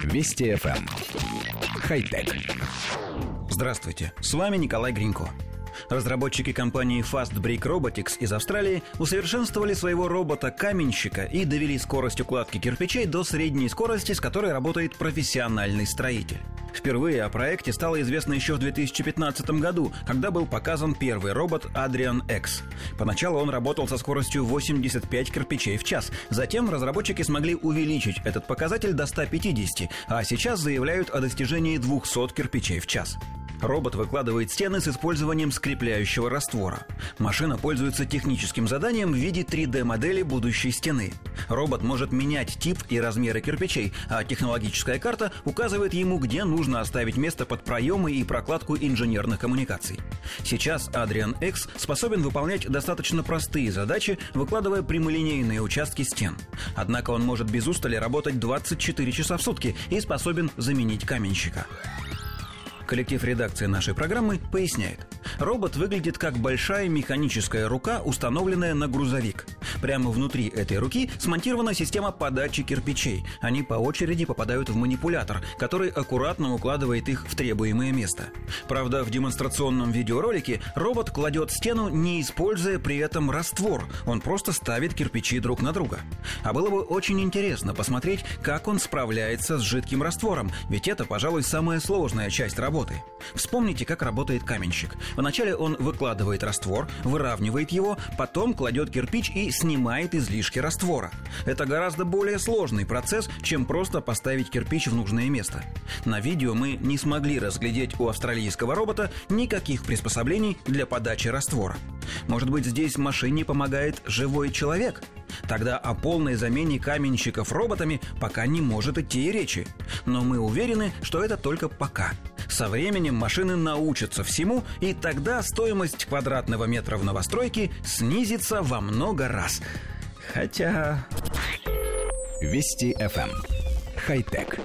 Вести FM. Эм. Хай-тек. Здравствуйте, с вами Николай Гринько. Разработчики компании Fast Brick Robotics из Австралии усовершенствовали своего робота-каменщика и довели скорость укладки кирпичей до средней скорости, с которой работает профессиональный строитель. Впервые о проекте стало известно еще в 2015 году, когда был показан первый робот Adrian X. Поначалу он работал со скоростью 85 кирпичей в час. Затем разработчики смогли увеличить этот показатель до 150, а сейчас заявляют о достижении 200 кирпичей в час. Робот выкладывает стены с использованием скрепляющего раствора. Машина пользуется техническим заданием в виде 3D-модели будущей стены. Робот может менять тип и размеры кирпичей, а технологическая карта указывает ему, где нужно оставить место под проемы и прокладку инженерных коммуникаций. Сейчас Adrian X способен выполнять достаточно простые задачи, выкладывая прямолинейные участки стен. Однако он может без устали работать 24 часа в сутки и способен заменить каменщика. Коллектив редакции нашей программы поясняет. Робот выглядит как большая механическая рука, установленная на грузовик. Прямо внутри этой руки смонтирована система подачи кирпичей. Они по очереди попадают в манипулятор, который аккуратно укладывает их в требуемое место. Правда, в демонстрационном видеоролике робот кладет стену, не используя при этом раствор. Он просто ставит кирпичи друг на друга. А было бы очень интересно посмотреть, как он справляется с жидким раствором, ведь это, пожалуй, самая сложная часть работы. Вспомните, как работает каменщик. Вначале он выкладывает раствор, выравнивает его, потом кладет кирпич и снимает излишки раствора. Это гораздо более сложный процесс, чем просто поставить кирпич в нужное место. На видео мы не смогли разглядеть у австралийского робота никаких приспособлений для подачи раствора. Может быть, здесь машине помогает живой человек? Тогда о полной замене каменщиков роботами пока не может идти и речи. Но мы уверены, что это только пока. Со временем машины научатся всему, и тогда стоимость квадратного метра в новостройке снизится во много раз. Хотя... Вести FM. Эм. Хай-тек.